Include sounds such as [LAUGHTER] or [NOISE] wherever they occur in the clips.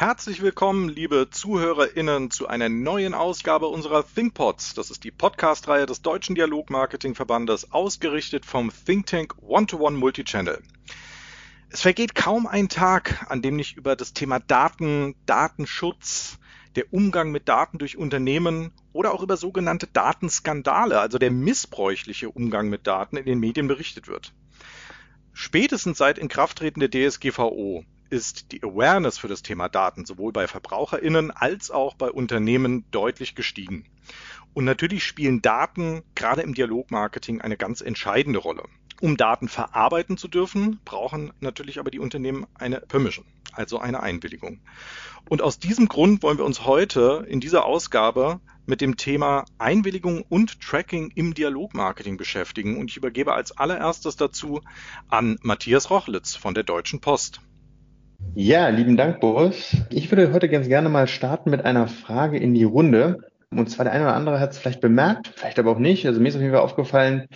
Herzlich willkommen, liebe ZuhörerInnen, zu einer neuen Ausgabe unserer ThinkPods. Das ist die Podcast-Reihe des Deutschen Dialogmarketing-Verbandes, ausgerichtet vom Think Tank One-to-One Multichannel. Es vergeht kaum ein Tag, an dem nicht über das Thema Daten, Datenschutz, der Umgang mit Daten durch Unternehmen oder auch über sogenannte Datenskandale, also der missbräuchliche Umgang mit Daten in den Medien berichtet wird. Spätestens seit Inkrafttreten der DSGVO ist die Awareness für das Thema Daten sowohl bei Verbraucherinnen als auch bei Unternehmen deutlich gestiegen. Und natürlich spielen Daten gerade im Dialogmarketing eine ganz entscheidende Rolle. Um Daten verarbeiten zu dürfen, brauchen natürlich aber die Unternehmen eine Permission, also eine Einwilligung. Und aus diesem Grund wollen wir uns heute in dieser Ausgabe mit dem Thema Einwilligung und Tracking im Dialogmarketing beschäftigen. Und ich übergebe als allererstes dazu an Matthias Rochlitz von der Deutschen Post. Ja, lieben Dank, Boris. Ich würde heute ganz gerne mal starten mit einer Frage in die Runde. Und zwar der eine oder andere hat es vielleicht bemerkt, vielleicht aber auch nicht. Also mir ist auf jeden Fall aufgefallen,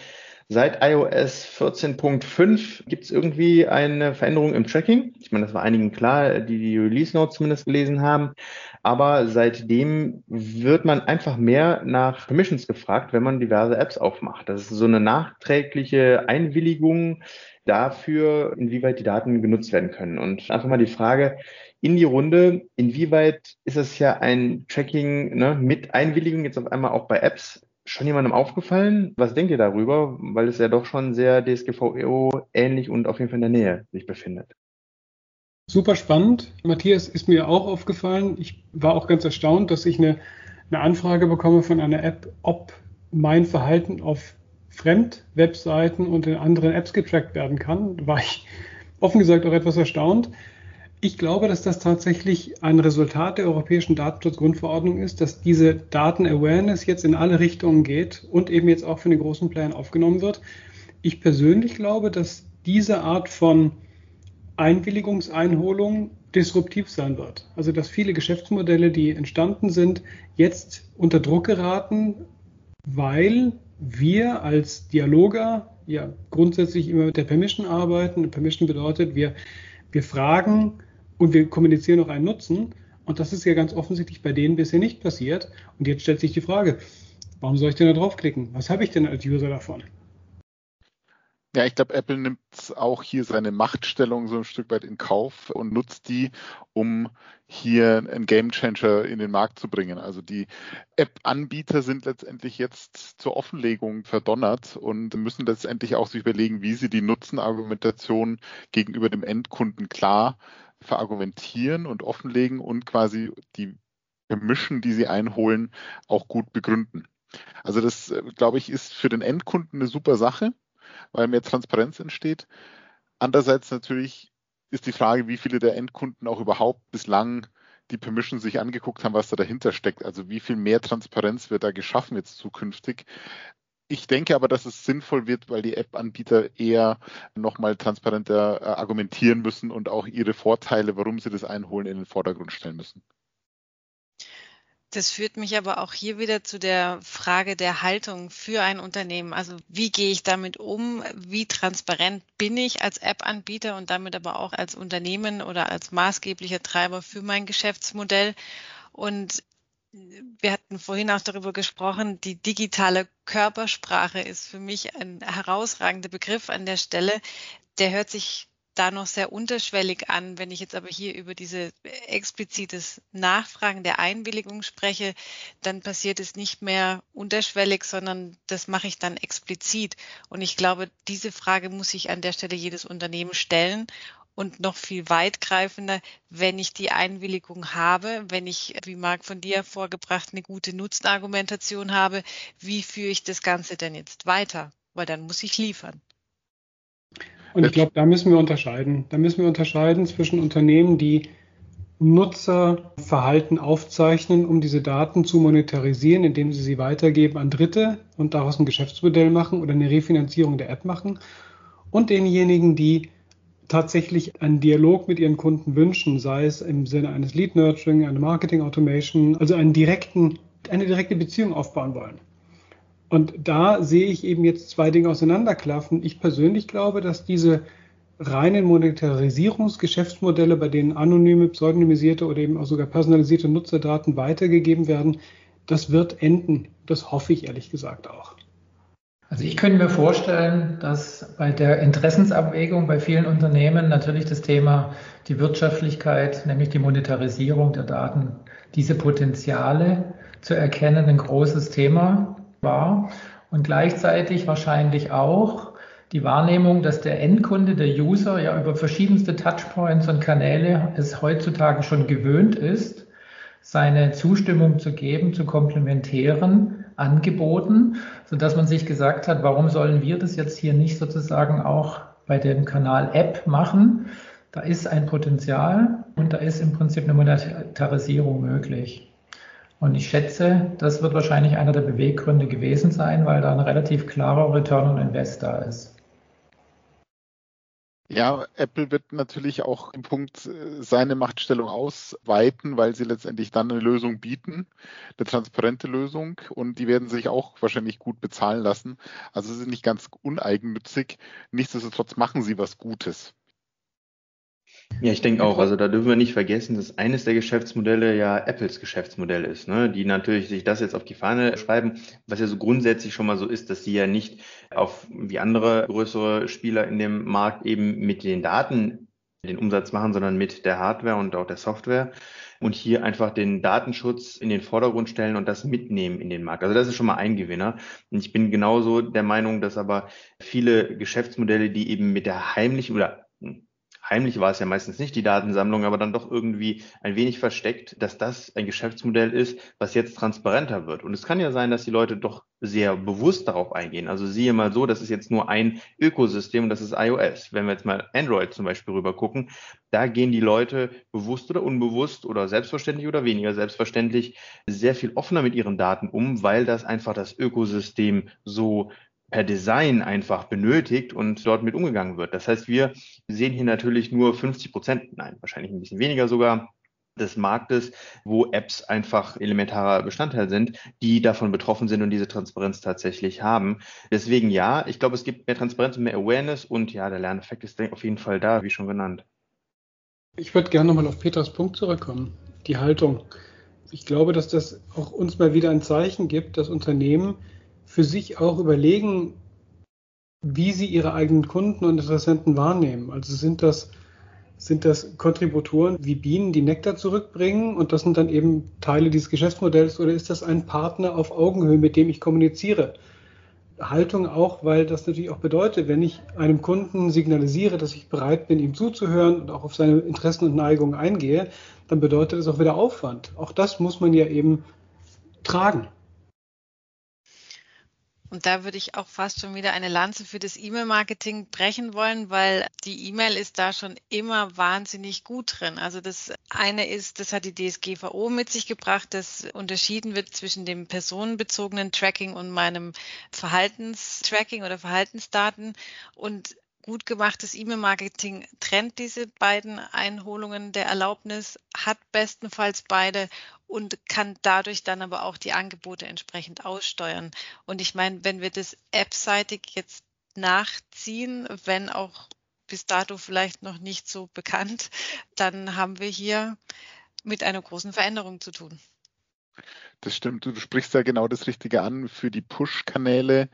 seit iOS 14.5 gibt es irgendwie eine Veränderung im Tracking. Ich meine, das war einigen klar, die die Release Notes zumindest gelesen haben. Aber seitdem wird man einfach mehr nach Permissions gefragt, wenn man diverse Apps aufmacht. Das ist so eine nachträgliche Einwilligung dafür, inwieweit die Daten genutzt werden können. Und einfach mal die Frage in die Runde, inwieweit ist es ja ein Tracking ne, mit Einwilligung jetzt auf einmal auch bei Apps schon jemandem aufgefallen? Was denkt ihr darüber? Weil es ja doch schon sehr DSGVO ähnlich und auf jeden Fall in der Nähe sich befindet. Super spannend. Matthias ist mir auch aufgefallen. Ich war auch ganz erstaunt, dass ich eine, eine Anfrage bekomme von einer App, ob mein Verhalten auf Fremdwebseiten und in anderen Apps getrackt werden kann, war ich offen gesagt auch etwas erstaunt. Ich glaube, dass das tatsächlich ein Resultat der Europäischen Datenschutzgrundverordnung ist, dass diese Daten-Awareness jetzt in alle Richtungen geht und eben jetzt auch für den großen Plan aufgenommen wird. Ich persönlich glaube, dass diese Art von Einwilligungseinholung disruptiv sein wird. Also dass viele Geschäftsmodelle, die entstanden sind, jetzt unter Druck geraten, weil wir als Dialoger ja grundsätzlich immer mit der Permission arbeiten. Permission bedeutet, wir, wir fragen und wir kommunizieren auch einen Nutzen. Und das ist ja ganz offensichtlich bei denen bisher nicht passiert. Und jetzt stellt sich die Frage, warum soll ich denn da draufklicken? Was habe ich denn als User davon? Ja, ich glaube, Apple nimmt auch hier seine Machtstellung so ein Stück weit in Kauf und nutzt die, um hier einen Gamechanger in den Markt zu bringen. Also die App-Anbieter sind letztendlich jetzt zur Offenlegung verdonnert und müssen letztendlich auch sich überlegen, wie sie die Nutzenargumentation gegenüber dem Endkunden klar verargumentieren und offenlegen und quasi die Permission, die sie einholen, auch gut begründen. Also das, äh, glaube ich, ist für den Endkunden eine super Sache weil mehr Transparenz entsteht. Andererseits natürlich ist die Frage, wie viele der Endkunden auch überhaupt bislang die Permission sich angeguckt haben, was da dahinter steckt. Also wie viel mehr Transparenz wird da geschaffen jetzt zukünftig. Ich denke aber, dass es sinnvoll wird, weil die App-Anbieter eher nochmal transparenter äh, argumentieren müssen und auch ihre Vorteile, warum sie das einholen, in den Vordergrund stellen müssen. Das führt mich aber auch hier wieder zu der Frage der Haltung für ein Unternehmen. Also wie gehe ich damit um? Wie transparent bin ich als App-Anbieter und damit aber auch als Unternehmen oder als maßgeblicher Treiber für mein Geschäftsmodell? Und wir hatten vorhin auch darüber gesprochen, die digitale Körpersprache ist für mich ein herausragender Begriff an der Stelle. Der hört sich da noch sehr unterschwellig an. Wenn ich jetzt aber hier über diese explizites Nachfragen der Einwilligung spreche, dann passiert es nicht mehr unterschwellig, sondern das mache ich dann explizit. Und ich glaube, diese Frage muss sich an der Stelle jedes Unternehmen stellen und noch viel weitgreifender, wenn ich die Einwilligung habe, wenn ich, wie Marc von dir vorgebracht, eine gute Nutzenargumentation habe, wie führe ich das Ganze denn jetzt weiter? Weil dann muss ich liefern. Und ich glaube, da müssen wir unterscheiden. Da müssen wir unterscheiden zwischen Unternehmen, die Nutzerverhalten aufzeichnen, um diese Daten zu monetarisieren, indem sie sie weitergeben an Dritte und daraus ein Geschäftsmodell machen oder eine Refinanzierung der App machen. Und denjenigen, die tatsächlich einen Dialog mit ihren Kunden wünschen, sei es im Sinne eines Lead Nurturing, eine Marketing Automation, also einen direkten, eine direkte Beziehung aufbauen wollen. Und da sehe ich eben jetzt zwei Dinge auseinanderklaffen. Ich persönlich glaube, dass diese reinen Monetarisierungsgeschäftsmodelle, bei denen anonyme, pseudonymisierte oder eben auch sogar personalisierte Nutzerdaten weitergegeben werden, das wird enden. Das hoffe ich ehrlich gesagt auch. Also ich könnte mir vorstellen, dass bei der Interessensabwägung bei vielen Unternehmen natürlich das Thema die Wirtschaftlichkeit, nämlich die Monetarisierung der Daten, diese Potenziale zu erkennen, ein großes Thema war und gleichzeitig wahrscheinlich auch die Wahrnehmung, dass der Endkunde, der User ja über verschiedenste Touchpoints und Kanäle es heutzutage schon gewöhnt ist, seine Zustimmung zu geben zu komplementären Angeboten, so dass man sich gesagt hat, warum sollen wir das jetzt hier nicht sozusagen auch bei dem Kanal App machen? Da ist ein Potenzial und da ist im Prinzip eine Monetarisierung möglich. Und ich schätze, das wird wahrscheinlich einer der Beweggründe gewesen sein, weil da ein relativ klarer Return on Invest da ist. Ja, Apple wird natürlich auch im Punkt äh, seine Machtstellung ausweiten, weil sie letztendlich dann eine Lösung bieten, eine transparente Lösung und die werden sich auch wahrscheinlich gut bezahlen lassen. Also sie sind nicht ganz uneigennützig. Nichtsdestotrotz machen sie was Gutes. Ja, ich denke auch. Also da dürfen wir nicht vergessen, dass eines der Geschäftsmodelle ja Apples Geschäftsmodell ist, ne? die natürlich sich das jetzt auf die Fahne schreiben, was ja so grundsätzlich schon mal so ist, dass sie ja nicht auf wie andere größere Spieler in dem Markt eben mit den Daten den Umsatz machen, sondern mit der Hardware und auch der Software und hier einfach den Datenschutz in den Vordergrund stellen und das mitnehmen in den Markt. Also das ist schon mal ein Gewinner. Und ich bin genauso der Meinung, dass aber viele Geschäftsmodelle, die eben mit der heimlichen oder heimlich war es ja meistens nicht die Datensammlung, aber dann doch irgendwie ein wenig versteckt, dass das ein Geschäftsmodell ist, was jetzt transparenter wird. Und es kann ja sein, dass die Leute doch sehr bewusst darauf eingehen. Also siehe mal so, das ist jetzt nur ein Ökosystem und das ist iOS. Wenn wir jetzt mal Android zum Beispiel rüber gucken, da gehen die Leute bewusst oder unbewusst oder selbstverständlich oder weniger selbstverständlich sehr viel offener mit ihren Daten um, weil das einfach das Ökosystem so per Design einfach benötigt und dort mit umgegangen wird. Das heißt, wir sehen hier natürlich nur 50 Prozent, nein, wahrscheinlich ein bisschen weniger sogar, des Marktes, wo Apps einfach elementarer Bestandteil sind, die davon betroffen sind und diese Transparenz tatsächlich haben. Deswegen ja, ich glaube, es gibt mehr Transparenz und mehr Awareness und ja, der Lerneffekt ist auf jeden Fall da, wie schon genannt. Ich würde gerne nochmal auf Peters Punkt zurückkommen, die Haltung. Ich glaube, dass das auch uns mal wieder ein Zeichen gibt, dass Unternehmen für sich auch überlegen, wie sie ihre eigenen Kunden und Interessenten wahrnehmen. Also sind das, sind das Kontributoren wie Bienen, die Nektar zurückbringen und das sind dann eben Teile dieses Geschäftsmodells oder ist das ein Partner auf Augenhöhe, mit dem ich kommuniziere? Haltung auch, weil das natürlich auch bedeutet, wenn ich einem Kunden signalisiere, dass ich bereit bin, ihm zuzuhören und auch auf seine Interessen und Neigungen eingehe, dann bedeutet das auch wieder Aufwand. Auch das muss man ja eben tragen. Und da würde ich auch fast schon wieder eine Lanze für das E-Mail-Marketing brechen wollen, weil die E-Mail ist da schon immer wahnsinnig gut drin. Also das eine ist, das hat die DSGVO mit sich gebracht, dass unterschieden wird zwischen dem personenbezogenen Tracking und meinem Verhaltenstracking oder Verhaltensdaten. Und gut gemachtes E-Mail-Marketing trennt diese beiden Einholungen der Erlaubnis, hat bestenfalls beide und kann dadurch dann aber auch die Angebote entsprechend aussteuern. Und ich meine, wenn wir das appseitig jetzt nachziehen, wenn auch bis dato vielleicht noch nicht so bekannt, dann haben wir hier mit einer großen Veränderung zu tun. Das stimmt, du sprichst ja genau das Richtige an. Für die Push-Kanäle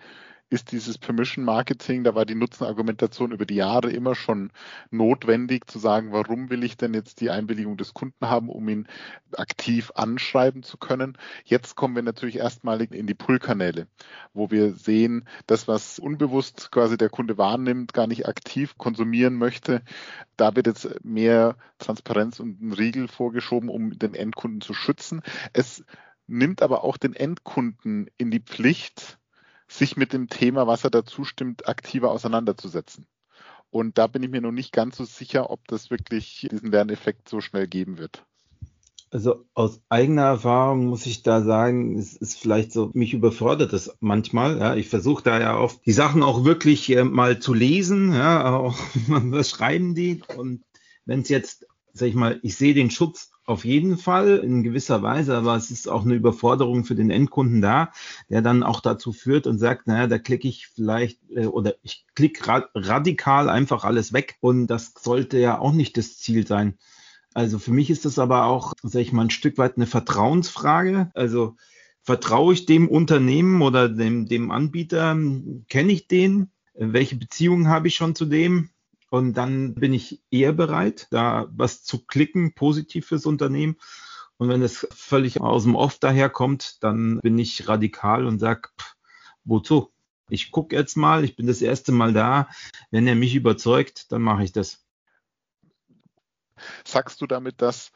ist dieses Permission Marketing, da war die Nutzenargumentation über die Jahre immer schon notwendig zu sagen, warum will ich denn jetzt die Einwilligung des Kunden haben, um ihn aktiv anschreiben zu können. Jetzt kommen wir natürlich erstmalig in die Pull-Kanäle, wo wir sehen, das, was unbewusst quasi der Kunde wahrnimmt, gar nicht aktiv konsumieren möchte, da wird jetzt mehr Transparenz und ein Riegel vorgeschoben, um den Endkunden zu schützen. Es nimmt aber auch den Endkunden in die Pflicht, sich mit dem Thema, was er dazu stimmt, aktiver auseinanderzusetzen. Und da bin ich mir noch nicht ganz so sicher, ob das wirklich diesen Lerneffekt so schnell geben wird. Also aus eigener Erfahrung muss ich da sagen, es ist vielleicht so, mich überfordert das manchmal. Ja. Ich versuche da ja oft die Sachen auch wirklich äh, mal zu lesen, ja, [LAUGHS] auch was schreiben die. Und wenn es jetzt, sag ich mal, ich sehe den Schutz auf jeden Fall in gewisser Weise, aber es ist auch eine Überforderung für den Endkunden da, der dann auch dazu führt und sagt, naja, da klicke ich vielleicht äh, oder ich klicke ra radikal einfach alles weg und das sollte ja auch nicht das Ziel sein. Also für mich ist das aber auch, sag ich mal, ein Stück weit eine Vertrauensfrage. Also vertraue ich dem Unternehmen oder dem, dem Anbieter? Kenne ich den? Welche Beziehungen habe ich schon zu dem? Und dann bin ich eher bereit, da was zu klicken, positiv fürs Unternehmen. Und wenn es völlig aus dem Off daherkommt, dann bin ich radikal und sage, wozu? Ich gucke jetzt mal, ich bin das erste Mal da. Wenn er mich überzeugt, dann mache ich das. Sagst du damit, dass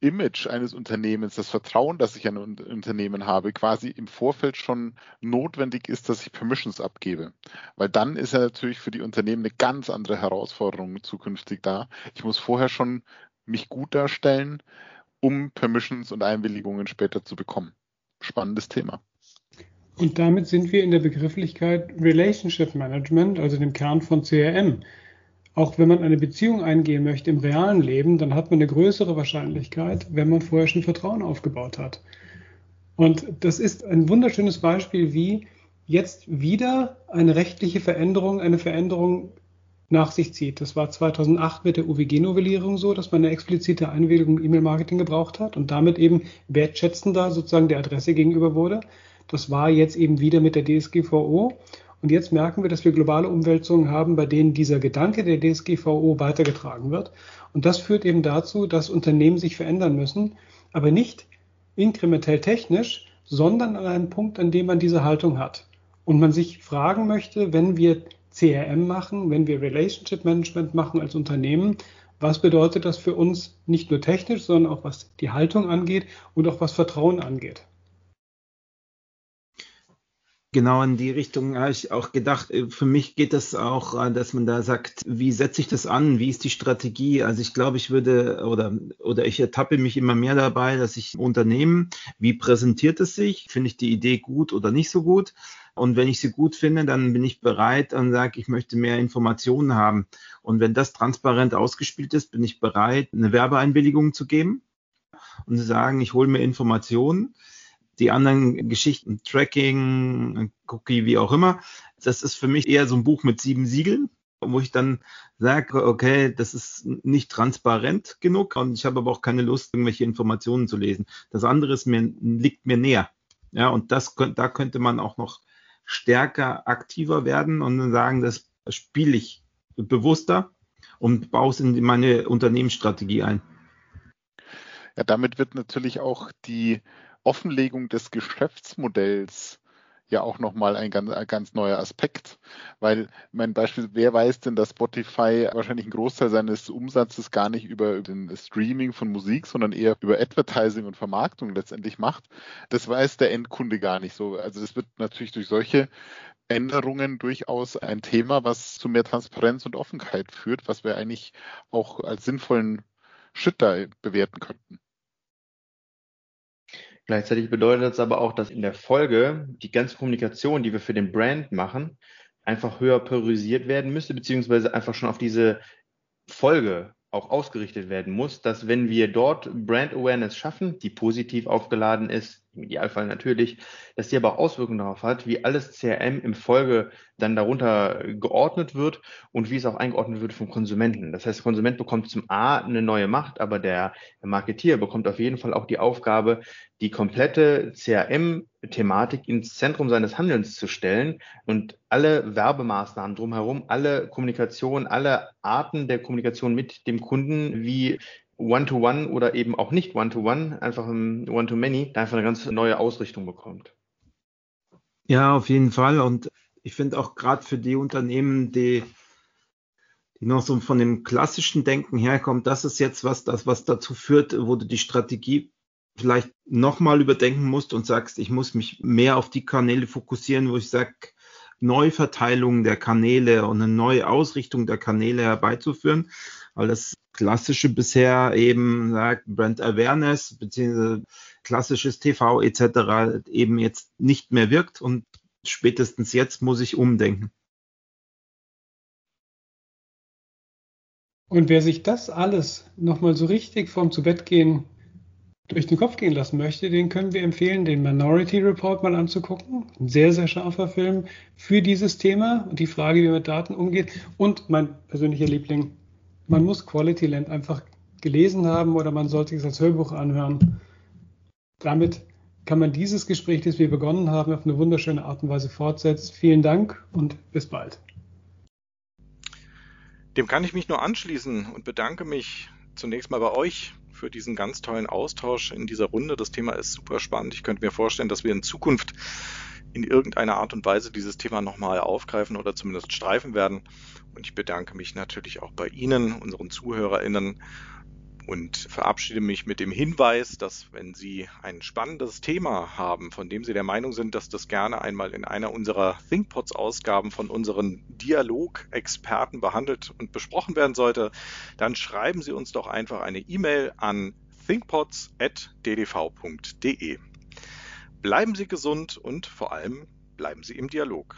Image eines Unternehmens, das Vertrauen, das ich an ein Unternehmen habe, quasi im Vorfeld schon notwendig ist, dass ich Permissions abgebe. Weil dann ist ja natürlich für die Unternehmen eine ganz andere Herausforderung zukünftig da. Ich muss vorher schon mich gut darstellen, um Permissions und Einwilligungen später zu bekommen. Spannendes Thema. Und damit sind wir in der Begrifflichkeit Relationship Management, also dem Kern von CRM. Auch wenn man eine Beziehung eingehen möchte im realen Leben, dann hat man eine größere Wahrscheinlichkeit, wenn man vorher schon Vertrauen aufgebaut hat. Und das ist ein wunderschönes Beispiel, wie jetzt wieder eine rechtliche Veränderung, eine Veränderung nach sich zieht. Das war 2008 mit der UWG-Novellierung so, dass man eine explizite Einwilligung im E-Mail-Marketing gebraucht hat und damit eben wertschätzender sozusagen der Adresse gegenüber wurde. Das war jetzt eben wieder mit der DSGVO und jetzt merken wir, dass wir globale Umwälzungen haben, bei denen dieser Gedanke der DSGVO weitergetragen wird. Und das führt eben dazu, dass Unternehmen sich verändern müssen, aber nicht inkrementell technisch, sondern an einem Punkt, an dem man diese Haltung hat. Und man sich fragen möchte, wenn wir CRM machen, wenn wir Relationship Management machen als Unternehmen, was bedeutet das für uns nicht nur technisch, sondern auch was die Haltung angeht und auch was Vertrauen angeht? Genau in die Richtung habe ich auch gedacht. Äh, für mich geht das auch, äh, dass man da sagt, wie setze ich das an? Wie ist die Strategie? Also ich glaube, ich würde oder, oder ich ertappe mich immer mehr dabei, dass ich Unternehmen, wie präsentiert es sich? Finde ich die Idee gut oder nicht so gut? Und wenn ich sie gut finde, dann bin ich bereit und sage, ich möchte mehr Informationen haben. Und wenn das transparent ausgespielt ist, bin ich bereit, eine Werbeeinwilligung zu geben und zu sagen, ich hole mir Informationen die anderen Geschichten, Tracking, Cookie, wie auch immer, das ist für mich eher so ein Buch mit sieben Siegeln, wo ich dann sage, okay, das ist nicht transparent genug und ich habe aber auch keine Lust, irgendwelche Informationen zu lesen. Das andere ist mir, liegt mir näher. Ja, und das, da könnte man auch noch stärker aktiver werden und sagen, das spiele ich bewusster und baue es in meine Unternehmensstrategie ein. Ja, damit wird natürlich auch die Offenlegung des Geschäftsmodells ja auch nochmal ein ganz, ein ganz neuer Aspekt. Weil mein Beispiel, wer weiß denn, dass Spotify wahrscheinlich einen Großteil seines Umsatzes gar nicht über den Streaming von Musik, sondern eher über Advertising und Vermarktung letztendlich macht. Das weiß der Endkunde gar nicht so. Also das wird natürlich durch solche Änderungen durchaus ein Thema, was zu mehr Transparenz und Offenheit führt, was wir eigentlich auch als sinnvollen Schritt da bewerten könnten. Gleichzeitig bedeutet das aber auch, dass in der Folge die ganze Kommunikation, die wir für den Brand machen, einfach höher priorisiert werden müsste, beziehungsweise einfach schon auf diese Folge auch ausgerichtet werden muss, dass wenn wir dort Brand Awareness schaffen, die positiv aufgeladen ist, im Idealfall natürlich, dass die aber auch Auswirkungen darauf hat, wie alles CRM im Folge dann darunter geordnet wird und wie es auch eingeordnet wird vom Konsumenten. Das heißt, der Konsument bekommt zum A eine neue Macht, aber der Marketier bekommt auf jeden Fall auch die Aufgabe, die komplette CRM-Thematik ins Zentrum seines Handelns zu stellen und alle Werbemaßnahmen drumherum, alle Kommunikation, alle Arten der Kommunikation mit dem Kunden, wie One-to-One -one oder eben auch nicht One-to-One, -one, einfach ein One-to-Many, einfach eine ganz neue Ausrichtung bekommt. Ja, auf jeden Fall. Und ich finde auch gerade für die Unternehmen, die, die noch so von dem klassischen Denken herkommt, das ist jetzt was, das, was dazu führt, wo du die Strategie vielleicht nochmal überdenken musst und sagst, ich muss mich mehr auf die Kanäle fokussieren, wo ich sage, Neuverteilung der Kanäle und eine neue Ausrichtung der Kanäle herbeizuführen, weil das klassische bisher eben sagt Brand Awareness beziehungsweise klassisches TV etc. eben jetzt nicht mehr wirkt und spätestens jetzt muss ich umdenken. Und wer sich das alles nochmal so richtig vorm Zubettgehen durch den Kopf gehen lassen möchte, den können wir empfehlen, den Minority Report mal anzugucken. Ein sehr, sehr scharfer Film für dieses Thema und die Frage, wie man mit Daten umgeht. Und mein persönlicher Liebling, man muss Quality Land einfach gelesen haben oder man sollte es als Hörbuch anhören. Damit kann man dieses Gespräch, das wir begonnen haben, auf eine wunderschöne Art und Weise fortsetzen. Vielen Dank und bis bald. Dem kann ich mich nur anschließen und bedanke mich zunächst mal bei euch für diesen ganz tollen Austausch in dieser Runde. Das Thema ist super spannend. Ich könnte mir vorstellen, dass wir in Zukunft in irgendeiner Art und Weise dieses Thema nochmal aufgreifen oder zumindest streifen werden. Und ich bedanke mich natürlich auch bei Ihnen, unseren ZuhörerInnen, und verabschiede mich mit dem Hinweis, dass wenn Sie ein spannendes Thema haben, von dem Sie der Meinung sind, dass das gerne einmal in einer unserer ThinkPods-Ausgaben von unseren Dialog-Experten behandelt und besprochen werden sollte, dann schreiben Sie uns doch einfach eine E-Mail an thinkpods.ddv.de. Bleiben Sie gesund und vor allem bleiben Sie im Dialog.